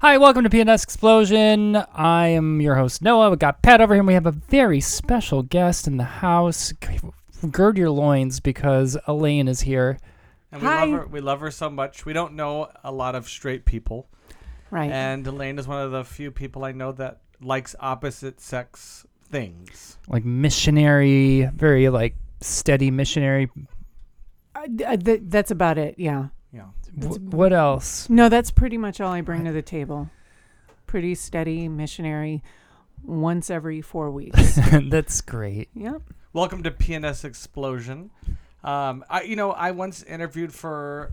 Hi, welcome to PNS Explosion. I am your host, Noah. We got Pat over here, and we have a very special guest in the house. Gird your loins because Elaine is here. And we Hi. love her. We love her so much. We don't know a lot of straight people, Right. and Elaine is one of the few people I know that likes opposite sex things. Like missionary, very like steady missionary. D- uh, th- that's about it. Yeah. Yeah. W- what else? No, that's pretty much all I bring to the table. Pretty steady missionary once every four weeks. That's great. yep. Welcome to PNS Explosion. Um, I you know I once interviewed for.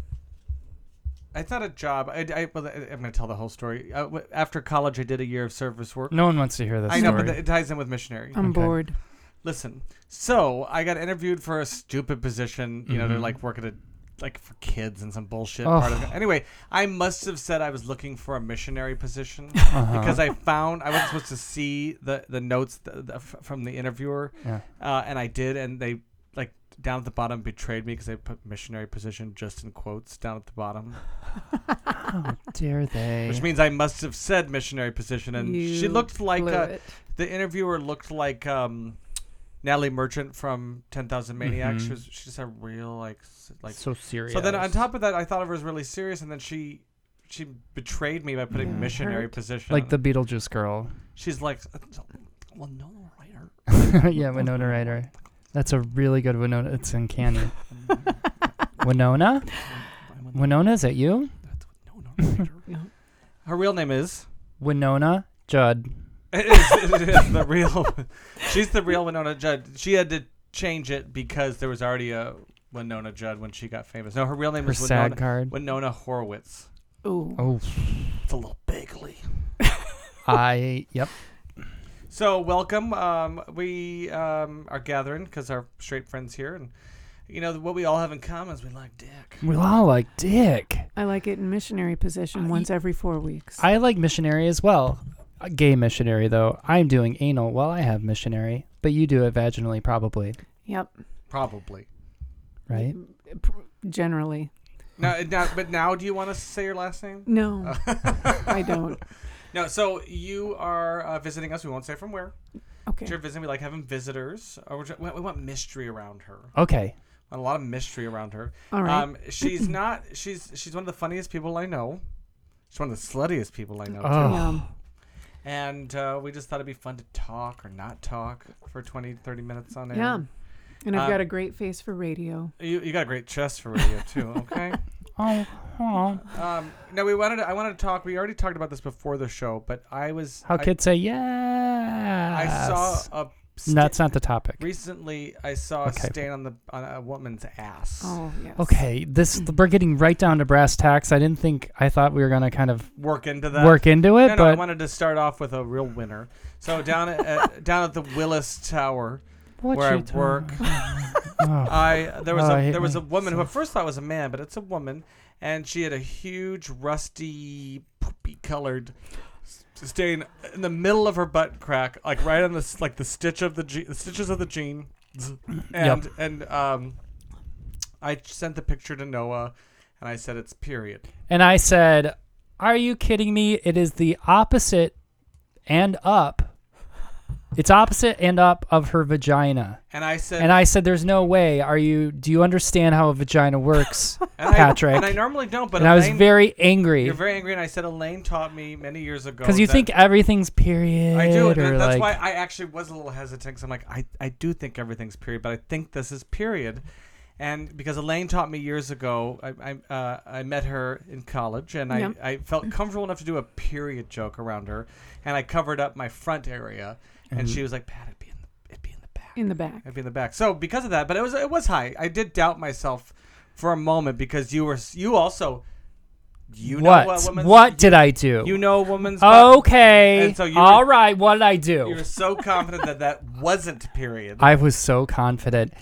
It's not a job. I, I, well, I'm going to tell the whole story. Uh, w- after college, I did a year of service work. No one wants to hear this I know, story. but it ties in with missionary. I'm Okay. bored. Listen, so I got interviewed for a stupid position. You know, to Mhm. like work at a like for kids and some bullshit Oh. part of it. Anyway, I must have said I was looking for a missionary position Uh-huh. because I found I wasn't supposed to see the the notes th from the interviewer, yeah. uh, and I did, and they like down at the bottom betrayed me because they put missionary position just in quotes down at the bottom, How dare they? which means I must have said missionary position, and she looked like blew uh, the interviewer looked like um, Natalie Merchant from Ten Thousand Maniacs. She Mhm. was she's a real like like. so serious. So then on top of that, I thought of her as really serious, and then she she betrayed me by putting Yeah, missionary hurt. position. like the Beetlejuice girl. she's like, well, no, writer. yeah, Winona Ryder. That's a really good Winona. It's uncanny. Winona? Winona, is that you? That's Winona Ryder. No. Her real name is. Wynonna Judd. It is, it is the real. she's the real Wynonna Judd. She had to change it because there was already a Wynonna Judd when she got famous. No, her real name Her is sad Winona, card. Winona Horowitz. Ooh. Oh, It's a little bagely. I. Yep. So welcome. Um, we um, are gathering because our straight friends here, and you know what we all have in common is we like dick. We all like dick. I like it in missionary position Uh, once every four weeks. I like missionary as well. A gay missionary, though. I'm doing anal while I have missionary, but you do it vaginally, probably, yep. Probably. right? Generally. Now, now, but now, do you want to say your last name? No, I don't. No. So you are uh, visiting us. We won't say from where. Okay. But you're visiting. We like having visitors. Or we're ju- we want mystery around her. Okay. A lot of mystery around her. All right. Um, she's not. She's she's one of the funniest people I know. She's one of the sluttiest people I know too. Oh. yeah. And uh, we just thought it'd be fun to talk or not talk for 20, 30 minutes on air. Yeah. And I've Uh, got a great face for radio. You, you got a great chest for radio too. Okay. Oh, um, no, we wanted. To, I wanted to talk. We already talked about this before the show, but I was. How I, kids say yes. I saw a. sta- That's not the topic. recently. I saw Okay. a stain on the on a woman's ass. Oh, yes. Okay, this we're getting right down to brass tacks. I didn't think I thought we were gonna kind of Work into that. work into it, no, no, I wanted to start off with a real winner. So down at, at down at the Willis Tower, what where I talking- work, I there was Oh, I a hate there was a woman who so- at first thought was a man, but it's a woman, and she had a huge rusty poopy colored s- stain in the middle of her butt crack, like right on the like the stitch of the je- the stitches of the jean, and and um, I sent the picture to Noah, and I said it's period. and I said, "Are you kidding me? It is the opposite and up. It's opposite and up of her vagina." And I said, And I said, "There's no way. Are you? Do you understand how a vagina works?" and I- Patrick. and I normally don't, but and I was Elaine- very angry You're very angry, and I said Elaine taught me many years ago. because you that- think everything's period. I do, and or that's like, why I actually was a little hesitant. Because I'm like, I, I do think everything's period, but I think this is period. And because Elaine taught me years ago, I I, uh, I met her in college, and I, Yep. I felt comfortable enough to do a period joke around her, and I covered up my front area, and And- she was like, "Pat, it'd be in the, it'd be in the back, In the back. it'd be in the back." So because of that, but it was it was high. I did doubt myself for a moment because you were you also you know what? what woman's what did I do? you know a woman's butt. Okay. And so you All were- right. What did I do? You do? were so confident that that wasn't period. I was so confident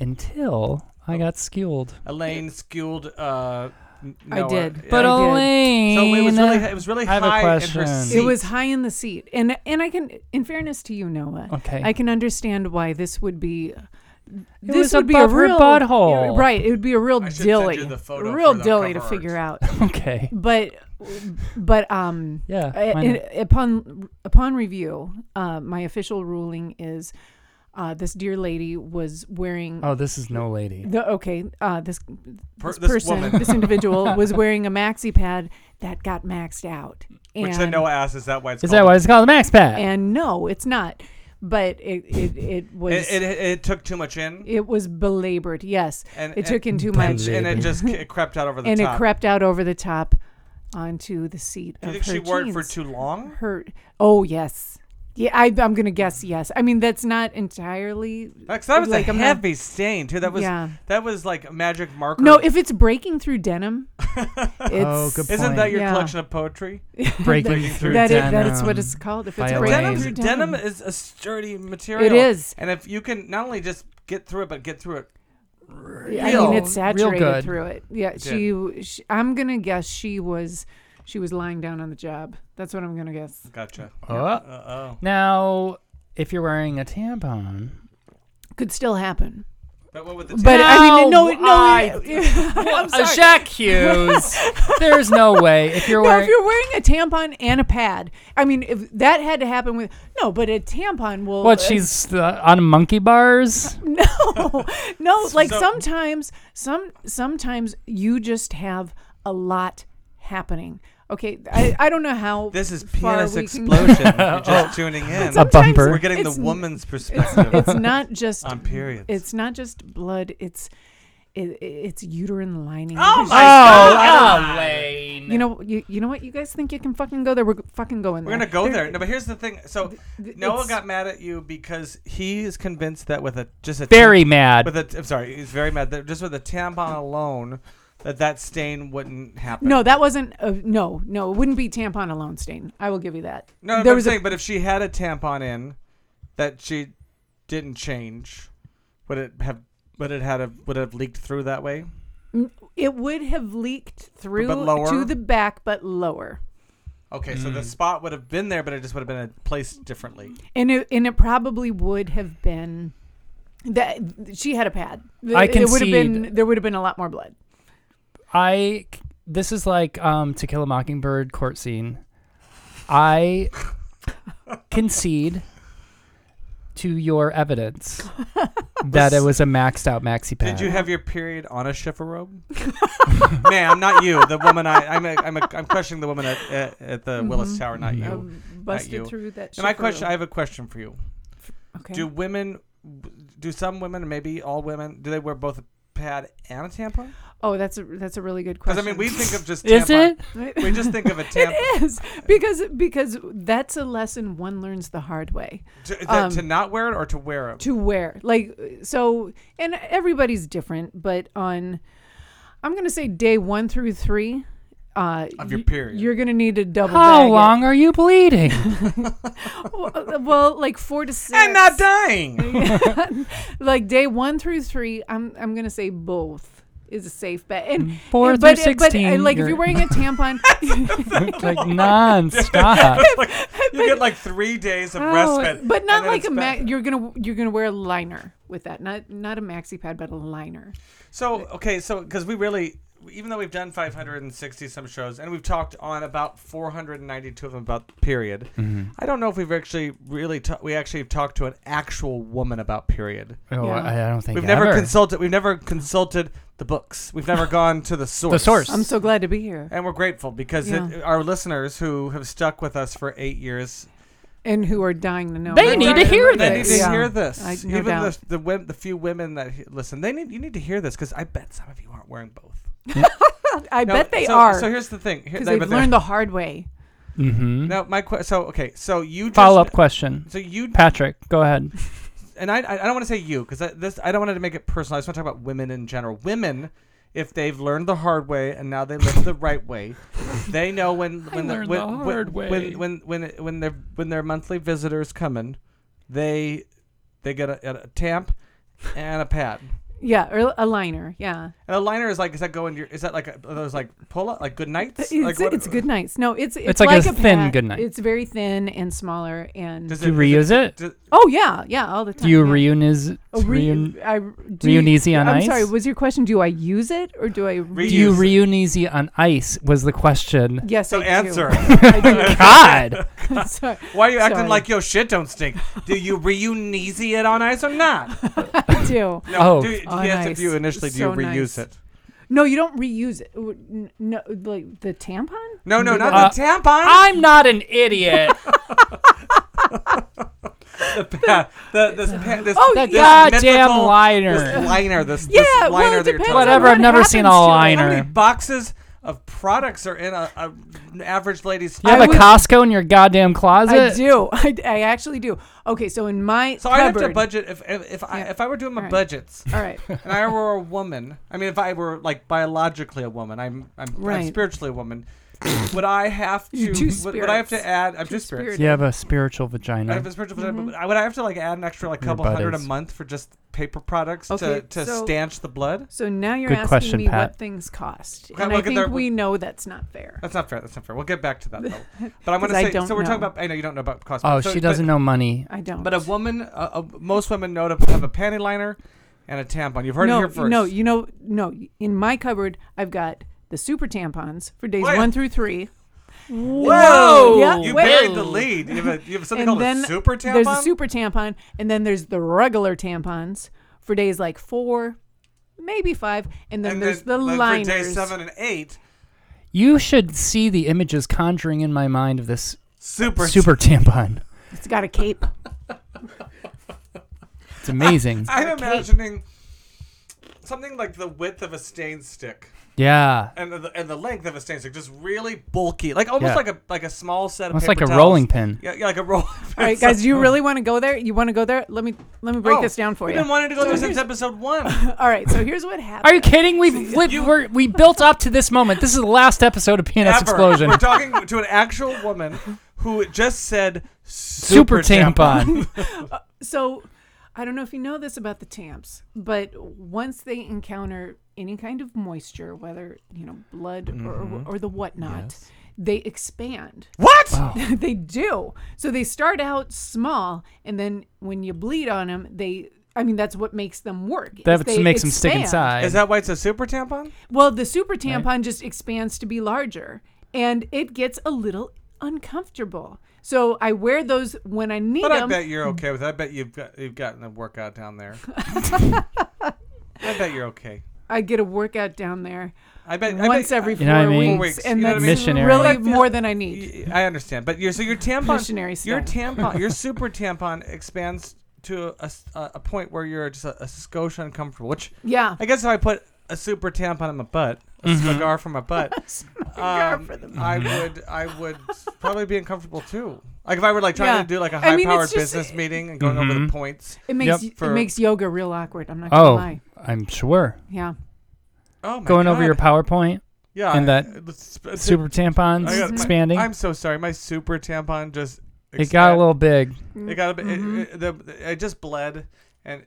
until I got skewed. Elaine skewed. Uh, N- I Noah. did. But I did. Elaine. So it was really it was really I have a high in her question. seat. It was high in the seat, and and I can, in fairness to you, Noah, Okay. I can understand why this would be It this would be a above her real butthole. right. It would be a real I should send dilly, you the photo a real for dilly to cover figure out. Okay. But but um, Yeah. Why in- not? upon upon review, uh, my official ruling is uh, this dear lady was wearing. oh, this is no lady. The, okay, uh, this Per- this this person, woman. this individual was wearing a maxi pad that got maxed out. And, Which then Noah asked, "Is that why it's Is called that why it's called a max pad? and no, it's not. But it it, it was It, it, it, it took too much in, It was belabored. Yes, and it took in too and, much, and it just it crept out over the and top. it crept out over the top onto the seat Do you of think her she wore it for too long? Her oh yes, yeah. I, I'm gonna guess yes. I mean that's not entirely. Because that was Like, a I'm not- heavy stain too. That was yeah. that was like magic marker. No, if it's breaking through denim, oh, it's Oh, good point. isn't that your Yeah. collection of poetry? breaking through that, denim. it, that is what it's called. If it's breaking Elaine. through Denim, denim, denim is a sturdy material. it is. And if you can not only just get through it, but get through it. I real- mean, it's real saturated good. through it. Yeah, she, she. I'm gonna guess she was, she was lying down on the job. That's what I'm gonna guess. Gotcha. Oh. Uh oh. Now, if you're wearing a tampon, Could still happen. But what would the But I mean, no, no. I- I'm a sorry. Jack Hughes. There's no way if you're No, wearing. if you're wearing a tampon and a pad, I mean, if that had to happen with no, but a tampon will. what uh, she's uh, on monkey bars? no, no. Like So- sometimes, some sometimes you just have a lot happening. Okay, I, I don't know how. This is far pianist we explosion. if you're just tuning in. A bumper. We're getting the woman's perspective it's not just on periods. It's not just blood. It's it, it's uterine lining. Oh my oh, God. Elaine. You know, you, you know what? You guys think you can fucking go there? We're fucking going there. We're there. gonna go There- there. No, but here's the thing. So th- Noah got mad at you because he is convinced that with a just a very tam- mad. with a I'm sorry, he's very mad that just with a tampon alone that that stain wouldn't happen. No, that wasn't. A, no, no, it wouldn't be tampon alone stain. I will give you that. no, no there I'm was a- saying, but if she had a tampon in that she didn't change, would it have? Would it had a, would it have leaked through that way? It would have leaked through lower? to the back, but lower, Okay, so Mm. the spot would have been there, but it just would have been placed differently. and it and it probably would have been that she had a pad. I It would have concede. been there would have been a lot more blood. I this is like um To Kill a Mockingbird court scene. I concede to your evidence that it was a maxed out maxi pad. Did you have your period on a shiffer robe? Ma'am, not you. The woman I I'm a, I'm, a, I'm questioning the woman at at, at the Willis Tower, not you. Um, busted you. through that. and my shiffer question, I have a question for you. okay. Do women, do some women, maybe all women, do they wear both a pad and a tampon? Oh, that's a that's a really good question. Because question. I mean, we think of just Is tampon. it? We just think of a tampon. It is because because that's a lesson one learns the hard way To, that- Um, to not wear it or to wear it? to wear. Like so, and everybody's different, but on I'm gonna say day one through three. Uh, Of your period. You're gonna need to double. How bag it. long are you bleeding? Well, well, like four to six. and not dying. like day one through three, I'm I'm gonna say both is a safe bet. And Four and- through but, but uh, 16, like if you're- you're wearing a tampon, like nonstop. you get like three days of Oh, respite. but not like a ma- you're gonna you're gonna wear a liner with that, not not a maxi pad, but a liner. So okay, so because we really, even though we've done 560 some shows and we've talked on about 492 of them about period, Mm-hmm. I don't know if we've actually really ta- we actually have talked to an actual woman about period. Oh, Yeah. I, I don't think We've never consulted. We've never consulted the books. We've never gone to the source. The source. I'm so glad to be here, And we're grateful because Yeah. it, our listeners who have stuck with us for eight years, and who are dying to know. They more need to it. hear they need this. to Yeah. hear this. I- no Even doubt. the the, the few women that he- listen, they need you need to hear this because I bet some of you aren't wearing both. I No, bet they so, are So here's the thing. Here- because they've learned the hard way. Mm-hmm. Now my que- so okay so you just, Follow up question. So you Patrick, go ahead. and I I I don't want to say you because this I don't want to make it personal. I just want to talk about women in general. Women, if they've learned the hard way and now they live the right way, they know when when learned when, the when, hard way. when when when when their when their monthly visitors come in, they they get a, a tamp and a pad. Yeah, or a liner. Yeah. And a liner is like, is that going your? Is that like a, those like pull up like good nights? It's, like what- it's good nights. No, it's it's, It's like a a thin pad. good night. It's very thin and smaller and. Does Do you reuse it? does- oh yeah, yeah, all the time. Do you yeah. reunize? Oh, re- reun- I, do you- reunize on I'm ice? sorry. Was your question? Do I use it or do I? Reuse. do you Reuse. on ice? Was the question. Yes, So I answer. do. I God. do. Sorry. Why are you acting Sorry. like your shit don't stink? Do you reunize it on ice or not? I do. No, Oh. do you, On yes, if ice. you initially do So you reuse nice. it? No, you don't reuse it. W- n- No, like the tampon. No, no, not Uh, the tampon. I'm not an idiot. the pa- the this, pa- oh, this, Oh, The this goddamn mythical- liner. This liner, this, Yeah, this well, liner it that you're talking on Whatever. what I've never seen a happens to it. How liner. many boxes of products are in a, a an average lady's? You have I a would- Costco in your goddamn closet. I do. I, I actually do. Okay, so in my So I have to budget if if, if I if I were doing my All right. budgets All right. and I were a woman. I mean, if I were like biologically a woman, I'm I'm, I'm spiritually a woman. would I have to? You're two would, would I have to spirits. add? I'm Two two spirits. spirits. You have a spiritual vagina. I vagina. have a spiritual vagina, Mm-hmm. but I- would I have to like add an extra like Your couple butt hundred a month for just paper products Okay, to, to so- stanch the blood? So now you're Good asking question, me Pat. what things cost, Okay, and well, I think there- we know that's not fair. That's not fair. That's not fair. We'll get back to that though. But I'm going to 'Cause I say. don't so we're talking about. I know you don't know about cost. oh, so, she doesn't know money. I don't. But, but a woman, uh, uh, most women know to have a panty liner and a tampon. You've heard no, it here first. no, you know, no. In my cupboard, I've got the super tampons for days Wait. one through three. Whoa! Yeah, you wait. buried the lead. You have, a, you have something and called then a super tampon. there's a super tampon, and then there's the regular tampons for days like four, maybe five, and then and there's then, the then liners. for day seven and eight. You should see the images conjuring in my mind of this Super. super tampon. It's got a cape. It's amazing. I'm cape. imagining something like the width of a stain stick. Yeah. And the, and the length of a stain stick, just really bulky, like almost Yeah. like a like a small set of Almost paper like a towels. rolling pin. Yeah, yeah, like a roll. All right, guys, do you really want to go there? You want to go there? Let me let me break Oh, this down for We've you. been wanting to go there since episode one. All right, so here's what happened. Are you kidding? We've we, we're, we built up to this moment. This is the last episode of PNS Ever. Explosion. We're talking to an actual woman who just said Super super, tampon. Uh, so, I don't know if you know this about the tamps, but once they encounter any kind of moisture, whether you know blood or, or mm-hmm. the whatnot, they expand. What? they do. So they start out small, and then when you bleed on them, they. I mean, that's what makes them work. That they makes them stick inside. Is that why it's a super tampon? Well, the super tampon just expands to be larger, and it gets a little uncomfortable. So I wear those when I need But I them. bet you're okay with it. I bet you've got you've gotten a workout down there. I bet you're okay. I get a workout down there I bet I once bet, every You four know I mean? weeks, Weeks, and you know what I that's mean? Missionary. really feel- more than I need. I understand, but you're so your tampon, Missionary your style. tampon, your super tampon expands to a point where you're just a, a skosh uncomfortable. Which Yeah. I guess if I put a super tampon in my butt, a Mm-hmm. cigar for my butt, um, for the I would I would probably be uncomfortable too. Like if I were like trying Yeah. to do like a high mean, powered it's just- business meeting and going over Mhm. the points. It makes Yep. it makes yoga real awkward. I'm not gonna oh, lie. I'm sure. Yeah. Oh my Going over your PowerPoint, yeah and that it's- it's- super tampons I got- my- expanding. I'm so sorry. My super tampon just it got a little big. It got a bit. Mhm. It, it, the, it just bled, and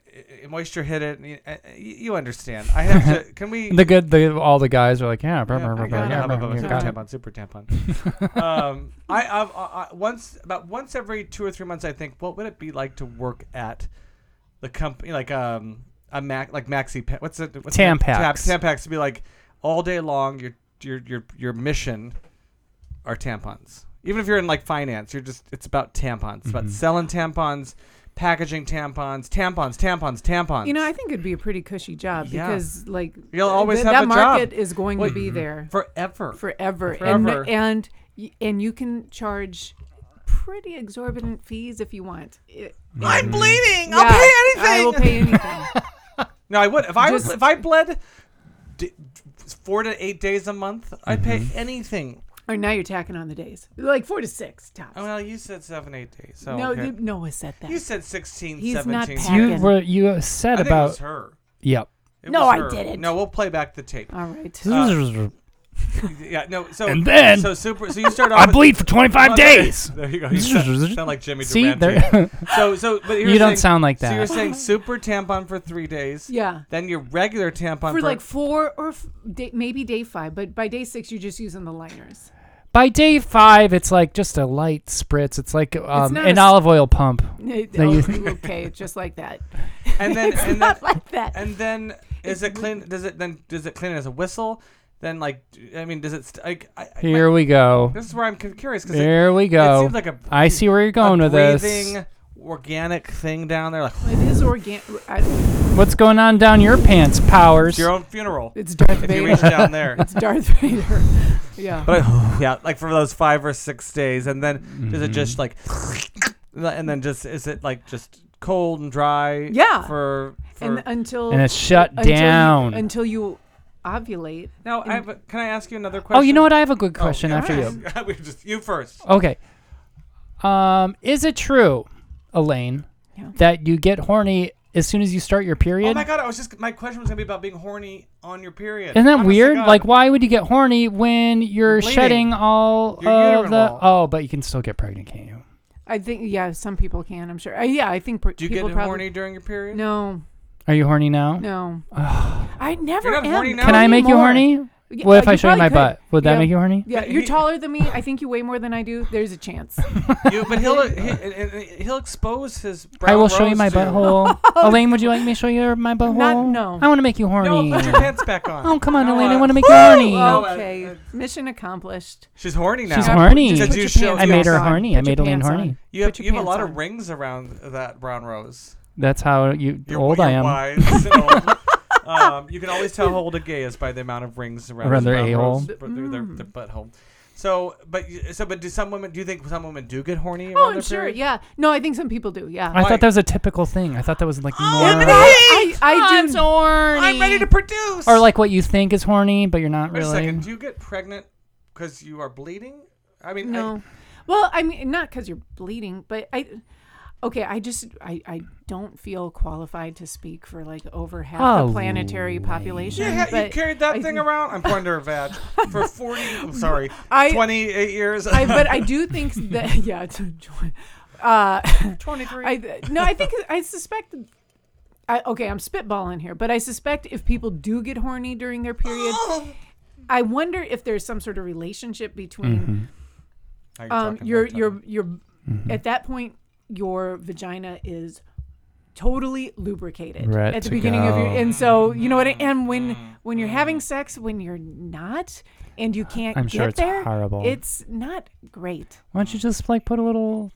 moisture hit it. And you, uh, you understand. I have to. Can we? The good, the all the guys are like, yeah, Yeah, blah, blah, I blah, yeah, blah, blah, you super tampon, super tampon. um, I, I've, I, once about once every two or three months, I think, what would it be like to work at the company, like um a Mac, like Maxi, what's it? What's Tampax. Tap, Tampax to be like all day long. Your your your your mission are tampons. Even if you're in like finance, you're just it's about tampons. It's about Mhm. selling tampons, packaging tampons, tampons, tampons, tampons. You know, I think it'd be a pretty cushy job Yeah. because, like, You'll always th- have that a market job. is going Well, to be mm-hmm. there forever. forever, Forever. and and y- and you can charge pretty exorbitant fees if you want. It- I'm bleeding. yeah, I'll pay anything. I will pay anything. No, I would if I Just- if I bled d- four to eight days a month. I'd pay mm-hmm. anything. Or now you're tacking on the days, like four to six tops. Oh, well, you said seven, eight days. So no, okay. Noah said that. you said 16, He's 17. not I packing. You were you said think it about was her. yep. It No, was I her. didn't. No, we'll play back the tape. All right. Uh, yeah, no. So And then so super. So you start off. I with- bleed for 25 Oh, days. There you go. You sound, sound like Jimmy See, Durante. there, So so, but you're don't saying, sound like that. So you're saying super tampon for three days. Yeah. Then your regular tampon For like four or f- day, maybe day five, but by day six, you're just using the liners. By day five, it's like just a light spritz. It's like um, not an a s- olive oil pump. It- oh, use- okay, just like that. and then it's and then not like that. and then is it clean? Does it then does it clean as a whistle? Then like I mean, does it st- like I, I- Here we go. This is where I'm curious because it, Here we it go. seems like a I see where you're going a with this. breathing, organic thing down there. Like It is organic. What's going on down your pants, Powers? it's your own funeral. It's Darth If you reach Vader. down there. It's Darth Vader. Yeah. But yeah, like for those five or six days, and then does it Mm-hmm. just like, and then just is it like just cold and dry? Yeah. For, for and until and it's shut until you- down. until you ovulate. now, I have a, can I ask you another question? oh, you know what? I have a good Oh, question yeah, after you. we just you first. Okay. Um, is it true, Elaine, Yeah. that you get horny as soon as you start your period? Oh my god! I was just my question was gonna be about being horny on your period. Isn't that Honest weird? God. Like, why would you get horny when you're Bleeding. shedding all Your of the? wall. Oh, but you can still get pregnant, can't you? I think yeah, some people can. I'm sure. Uh, yeah, I think per- do you people get probably. horny during your period? No, Are you horny now? no. I never You're not am. horny now? Can I make you anymore. horny? Yeah, What if I show you probably my could. butt? Would that Yeah. make you horny? Yeah, you're taller than me. I think you weigh more than I do. There's a chance. You, but he'll he, he'll expose his. Brown I will show you rose my to butthole. Elaine, would you like me to show you my butthole? Not- no. I want to make you horny. No, put your pants back on. oh, come on, No, Elaine. I uh, want to make you horny. No, uh, okay, uh, mission accomplished. She's horny now. She's Yeah, horny. put- Did put you your show- pants I made her on. horny. I Put made Elaine pants horny. on. You have, Put your you have a pants lot of rings around that brown rose. That's how you You're, old you're I am. Wise and old. um, you can always tell how old a gay is by the amount of rings around, Around their a-hole. rose, but their, their, their butthole. So, but you- so, but do some women? Do you think some women do get horny? Oh, around I'm their sure. period? Yeah. No, I think some people do. Yeah. I Why? thought that was a typical thing. I thought that was like more. Yeah, but I, I, I do. horny. I'm ready to produce. Or like what you think is horny, but you're not Wait a really. second. Do you get pregnant because you are bleeding? I mean, I- No. Well, I mean, not because you're bleeding, but I. Okay, I just I, I don't feel qualified to speak for like over half Oh, the planetary population. you, ha- you carried that I thing around. I'm pointing to her vag for 40. I'm sorry, I- 28 years. I, but I do think that yeah, it's uh, 23. I no, I think I suspect. I, okay, I'm spitballing here, but I suspect if people do get horny during their period, I wonder if there's some sort of relationship between Are you um, talking your about your tongue? your at that point your vagina is totally lubricated Right at the to beginning of your and so you know what I, and when when you're having sex when you're not and you can't I'm get sure it's there horrible. it's not great Why don't you just like put a little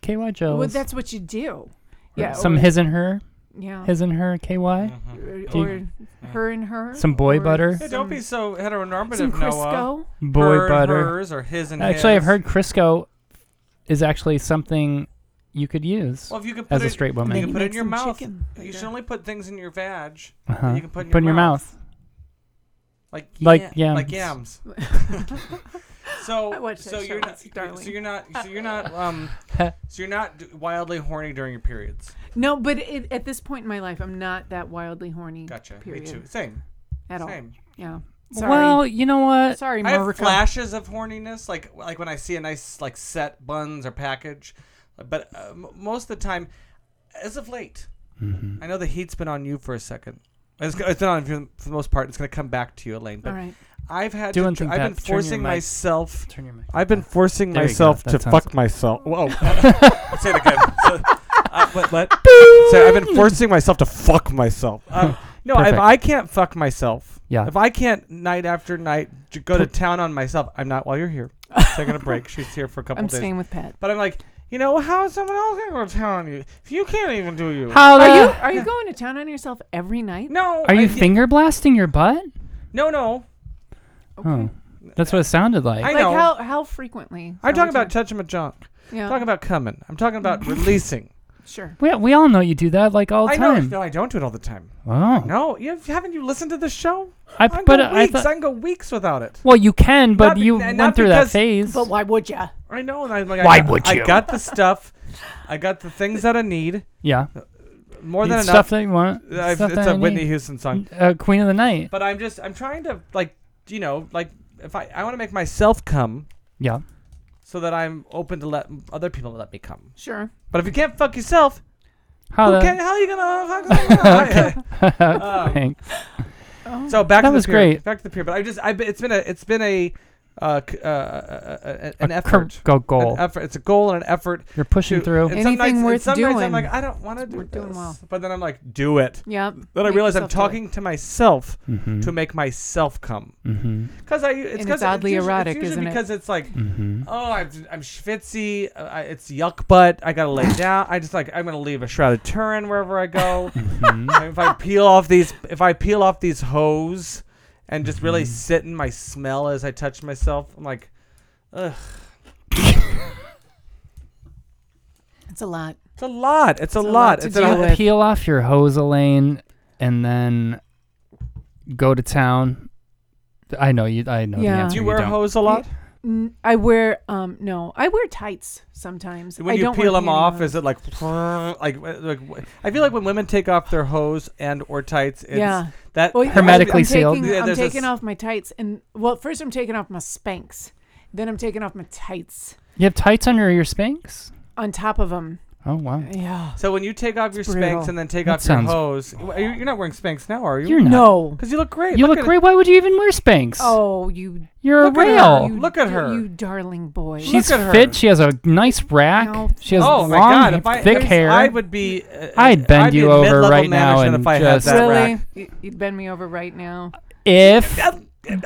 KY gels? well that's what you do yeah Some or, his and her, yeah his and her KY. Mm-hmm. or, Do you- her and her Some boy butter? Hey, don't be so heteronormative, some Noah. Crisco Boy Her and butter. hers or his and Actually, I've heard Crisco is actually something you could use Well, if you can put as a it, straight you woman. Then can put it in your some mouth. chicken You later. should only put things in your vag Uh-huh. that you can put in your, your mouth. like Like yam- like yams. yams. so I watched that so you're not darling. so you're not so you're not um so you're not wildly horny during your periods. no but it, at this point in my life I'm not that wildly horny Gotcha. period Me too. Same. at all Same. yeah sorry Well, you know what? sorry I have flashes of horniness, like like when I see a nice like set buns or package, but uh, m- most of the time, as of late, Mm-hmm. I know the heat's been on you for a second. It's, it's been on you for the most part. It's going to come back to you, Elaine. But all right I've had Doing to, tr- thing, I've been Pat. Turn your forcing mic. myself. Turn your mic. I've been forcing There myself to sounds- fuck myself. Whoa! Let's say it again. So, uh, what? what? So I've been forcing myself to fuck myself. Uh, no, if I can't fuck myself, Yeah. if I can't night after night j- go to town on myself, I'm not while you're here. Taking a break. She's here for a couple I'm days. staying with Pat But I'm like, you know, how is someone else gonna go to town on you if you can't even do you? How are you are you going to town on yourself every night no. Are I- you yeah, finger blasting your butt? No, no. Oh, that's what it sounded like. I like know. how how frequently I'm are talking we about touching my junk. yeah I'm talking about coming. I'm talking about releasing. sure we, we all know you do that like all the I know. time. No, I don't do it all the time. Oh, No, you haven't you listened to the show? I, I can but go I weeks. thought. I can go weeks without it. Well, you can, but Not be- you n- went not through that because- phase. but why would you I know. And I'm like, Why I got, would I got the stuff. I got the things that I need. yeah, More Need than stuff enough. that you want. I've- stuff it's that a I Whitney need. Houston song. Uh, Queen of the Night. But I'm just I'm trying to like you know like if I I want to make myself come Yeah. so that I'm open to let other people let me come. Sure. But if you can't fuck yourself, How who the- can, how are you gonna fuck? Um, Thanks. Oh. So back That to the was pier, great. Back to the pier. But I just I it's been a it's been a uh, uh, uh, uh, an A effort. cur- go goal. An effort. It's a goal and an effort. You're pushing to- through. and Anything nights, worth some nights I'm doing. like I don't want to do We're doing well. But then I'm like, do it. Yeah. Then I realize I'm yourself do it. talking to myself Mm-hmm. to make myself come. mm-hmm. Because I it's And 'cause it's oddly usually, erotic, it's isn't it? because it's like Mm-hmm. oh I'm, I'm schwitzy uh, I, it's yuck butt I gotta lay down I just like I'm gonna leave a shrouded Turin wherever I go Mm-hmm. If I peel off these if I peel off these hose and just really Mhm. sit in my smell as I touch myself I'm like ugh It's a lot. it's a lot it's a, a lot, lot to it's deal a, with. Peel off your hose, Elaine, and then go to town. I know you. I know the Yeah. answer. do you wear don't. hose a lot N- I wear um no, I wear tights sometimes. when I you don't peel them off is it like like like I feel like when women take off their hose and or tights it's yeah. that Well, Hermetically I'm sealed? Taking, Yeah, I'm taking s- off my tights, and well, first I'm taking off my Spanx, then I'm taking off my tights You have tights under your Spanx? on top of them. Oh wow. Yeah. So when you take off your It's Spanx brutal. and then take That off your sounds- hose, are you, you're not wearing Spanx now, are you? You're not. No. Because you look great. You look at great. Why would you even wear Spanx? Oh, you, You're look a at her. rail. you Look at her. You darling boy. She's at her. fit. She has a nice rack. No. She has Oh long, my God! If I thick if hair. I would be. Uh, I'd bend I'd be you a over mid-level right now management and if I just- had that really? rack. You- You'd bend me over right now. if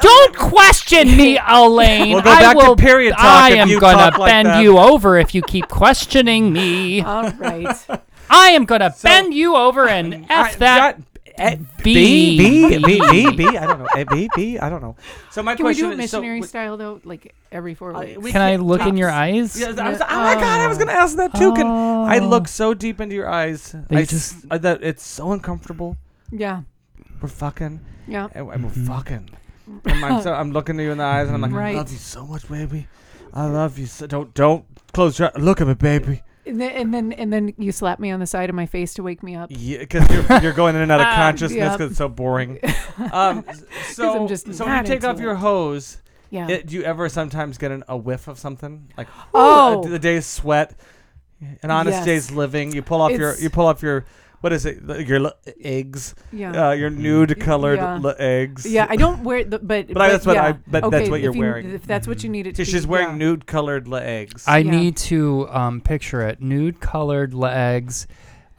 don't question me, Elaine. We'll go I back to will, period talk I am gonna like bend that. you over if you keep questioning me. All right. I am gonna So- bend you over and I- f that. eh, B. B B B B I don't know Eh, B B I don't know. So my Can we question do it is, so missionary w- style though, like every four Uh, weeks? we Can I can't- look in your eyes? Yeah, I was, oh my god! I was gonna ask that too. Can I Oh. look so deep into your eyes? They I s- just- uh, that it's so uncomfortable. yeah. We're fucking Yeah. and, and we're Mhm. fucking. I'm, so, I'm looking at you in the eyes and I'm like, I love you so much, baby. I love you. So don't don't close your look at me, baby. And then, and then and then you slap me on the side of my face to wake me up. Yeah, because you're, you're going in and out of Ah, consciousness Yep. because it's so boring. Um, s- so I'm just so when you not take into off your it. hose, Yeah. it, do you ever sometimes get an, a whiff of something like Oh. uh, the day's sweat, an honest Yes. day's living? You pull off your It's- you pull off your what is it? Your l- eggs, yeah. uh, your nude colored Yeah. l- eggs. yeah. I don't wear the but. But I- that's what yeah. I- but that's Okay, what if you're you- wearing. If that's what you need it to So be. she's wearing yeah. nude colored eggs. I Yeah. need to um, picture it. Nude colored legs.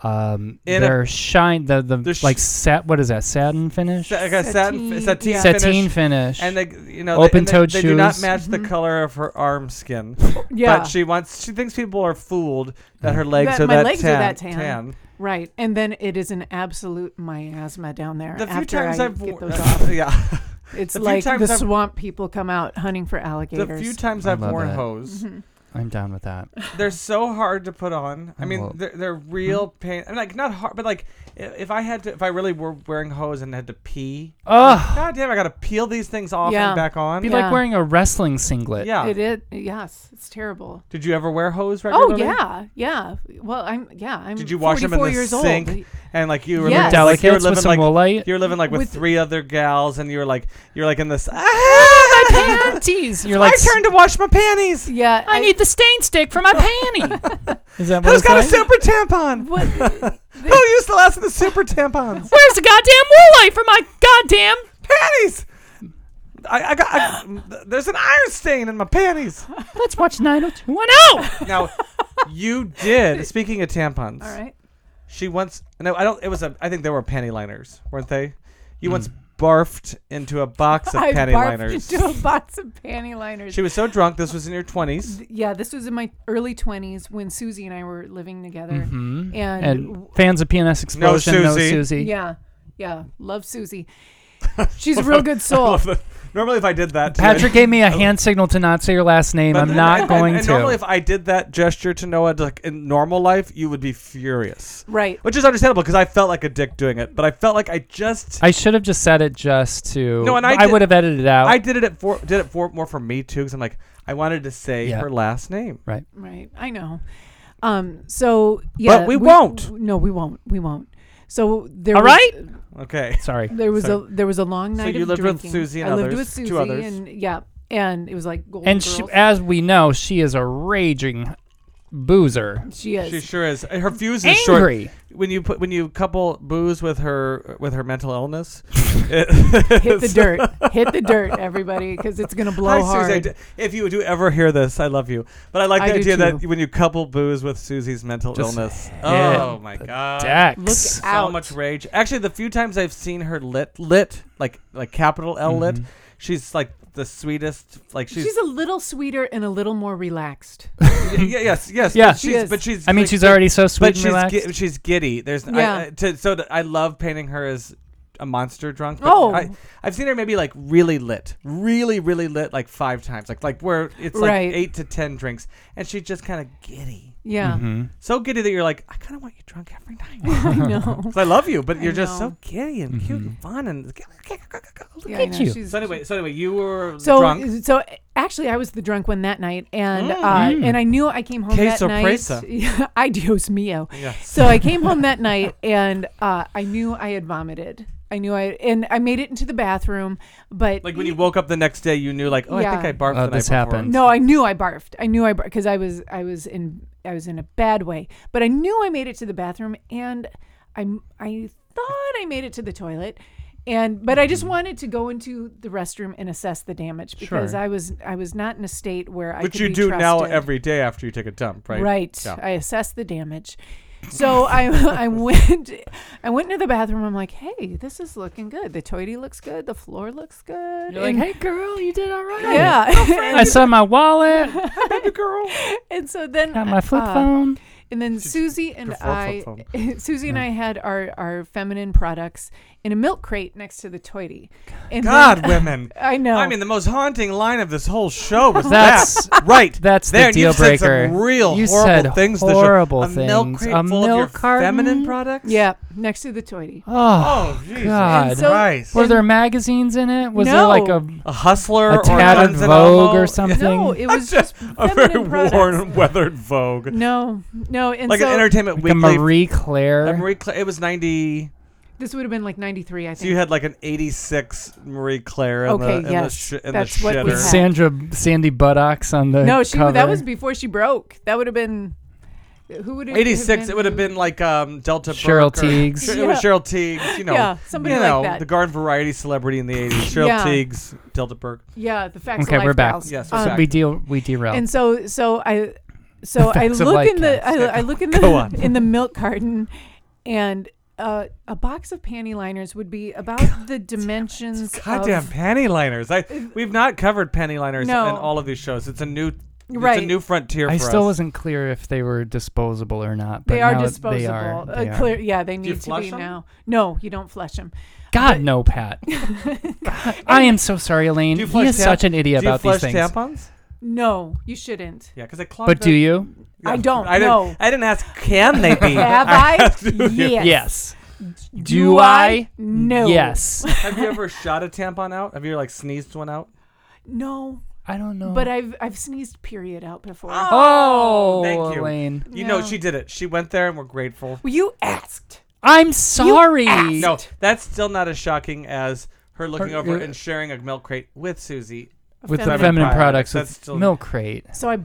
Um, In they're shine the the sh- like sat. What is that? Satin finish. Sa- like a satin, Sateen, sateen, yeah. finish. Sateen finish. And they, you know, they- and they, Open-toed they do not match the Mhm. color of her arm skin. Yeah. But she wants. She thinks people are fooled that her legs That are my that legs are tan. that tan. Right, and then it is an absolute miasma down there. The few after times I I've get those off, yeah, it's the like the I've- swamp people come out hunting for alligators. the few times I I've worn it. hose, Mhm. I'm down with that. they're so hard to put on. I Oh, mean, they're, they're hmm? real pain. I mean, like not hard, but like if I had to, if I really were wearing hose and had to pee, Ugh. God damn, I got to peel these things off Yeah. and back on. Be Yeah. like wearing a wrestling singlet. Yeah. It is. Yes, it's terrible. Did you ever wear hose Oh yeah, yeah. Well, I'm yeah. I'm. Did you wash them in 44 the years sink? Old. And like you were Yes. living, like you were Delicates living with some like woolite. you're living like with, With- three other gals, and you were like you're like in this. my panties. You're like, I turned to wash my panties. Yeah, I need the stain stick for my panty. Is that what Who's it's got a like? super tampon? What? Who used the last of the super tampons? Where's the goddamn woolite for my goddamn? panties. I, I got. I, there's an iron stain in my panties. Let's watch 90210. Now, you did. Speaking of tampons, All right. she once. No, I don't. It was a. I think they were panty liners, weren't they? You Mm. once barfed into a box of I panty barfed liners. into a box of panty liners. She was so drunk. This was in your twenties. Yeah, this was in my early 20s when Susie and I were living together. hmm And, And fans of PNS Explosion know Susie. Susie. yeah, yeah, love Susie. She's a real good soul. Normally, if I did that, to- Patrick gave me a hand signal to not say your last name. I'm not and- going and to. Normally, if I did that gesture to Noah, like in normal life, you would be furious, Right. which is understandable because I felt like a dick doing it. But I felt like I just, I should have just said it just to. No, and I did- would have edited it out. I did it for, did it for more for me too, because I'm like, I wanted to say Yeah. her last name. Right. Right. I know. Um. So yeah, But we won't. No, we won't. We won't. So there All was, right. Okay. Sorry. there was Sorry. a there was a long night. So night you of lived with. Susie and I lived others, with two Susie others. and yeah, and it was like Golden And she, Girls. as we know, she is a raging boozer. she is. She sure is. Her fuse is short. Angry. When you put when you couple booze with her with her mental illness, Hit the dirt. Hit the dirt, everybody, because it's gonna blow Hi, hard. Susie. I d- If you do ever hear this, I love you. But I like the do idea that when you couple booze with Susie's mental Just illness. Oh my god. Dex. Look So out. much rage. Actually, the few times I've seen her lit lit like like capital L lit, Mhm. she's like the sweetest. Like she's, She's a little sweeter and a little more relaxed. yeah, yes yes Yeah. But She she's, is. but she's I mean, like, she's already so sweet but and she's relaxed. gi- she's giddy. There's Yeah. I, to, so that I love painting her as a monster drunk. but Oh. I, I've seen her maybe like really lit, really really lit like five times, like like where it's like Right. eight to ten drinks, and she's just kind of giddy, Yeah, Mhm. so giddy that you're like, I kind of want you drunk every night. I know. 'Cause I love you, but I you're just know. so giddy and cute and fun and. Yeah, at I know. you. She's- So anyway, so anyway, you were So, drunk. so actually, I was the drunk one that night, and Mm. uh, Mm. and I knew I came home Que that sorpresa. night. Yeah, I Dios mio. Yes. So I came home that night, and uh, I knew I had vomited. I knew I and I made it into the bathroom, but Like when you woke up the next day, you knew like, oh, I think I barfed Oh, the this night before. happened. No, I knew I barfed. I knew I because I was I was in I was in a bad way. But I knew I made it to the bathroom and I I thought I made it to the toilet. And but I just Mm-hmm. wanted to go into the restroom and assess the damage because Sure. I was I was not in a state where I Which you do now every day after you take a dump, right? Right. Yeah. I assess the damage. So I I went I went into the bathroom. I'm like, hey, this is looking good. The toilet looks good. The floor looks good. You're like, hey girl, you did all right. yeah. I saw my wallet. Baby girl. and so then Got my flip uh, phone. And then Susie and I, Susie and I had our, our feminine products in a milk crate next to the toity. And God, then- women. I know. I mean, the most haunting line of this whole show was That's- that. Right. That's there, the deal you've said some breaker. real you horrible said things. to the show. horrible a milk things. crate a full of your milk feminine products. yeah, next to the toity. Oh, Oh, Jesus God. so- Christ. were there magazines in it? Was there like a a hustler a or tattered Vogue or something? No, it was just a very products. worn, weathered Vogue, No, no, and like so an Entertainment like a Weekly. Marie a Claire? Marie Cla- it was ninety. this would have been like '93, I So you had like an eighty-six Marie Claire. In Okay, the, in yes, The sh- in that's the what we shitter. with had. Sandra Sandy Buttocks on the no, she cover. that was before she broke. That would have been who would have 86. It would have been like um, Delta Cheryl Burke or- Tiegs. It was Cheryl Tiegs. You know, Yeah, somebody you like that. the garden variety celebrity in the 80s. Cheryl Yeah. Tiegs, Delta Burke. yeah the facts. Okay, of we're back. gals. Yes, we're Um, back. we deal we derailed. And so so I so I Facts of look life in the I. I look in Go the on. in the milk carton and uh, a box of panty liners would be about the dimensions Goddamn of panty liners. I we've not covered panty liners No. in all of these shows. It's a new it's a new frontier I still us. wasn't clear if they were disposable or not. But they are disposable. They are. uh, They are. clear, yeah, they need to be them? now. No, you don't flush them. God, But- no, Pat. God, I am so sorry, Elaine. He is tam- such an idiot Do you about flush these things. tampons? No, you shouldn't. Yeah, because I clog. But the- do you? I don't I didn't, know. I didn't ask. Can they be? Have I? asked you. yes. Yes. Do Do I? I? No. Yes. Have you ever shot a tampon out? Have you like sneezed one out? No, I don't know. but I've I've sneezed period out before. oh, Thank you. Elaine. You know she did it. She went there, and we're grateful. Well, you asked. I'm sorry. Asked. No, that's still not as shocking as her looking Her- over uh, and sharing a milk crate with Susie. With the Feminine feminine products, products, that's with still- milk crate. So I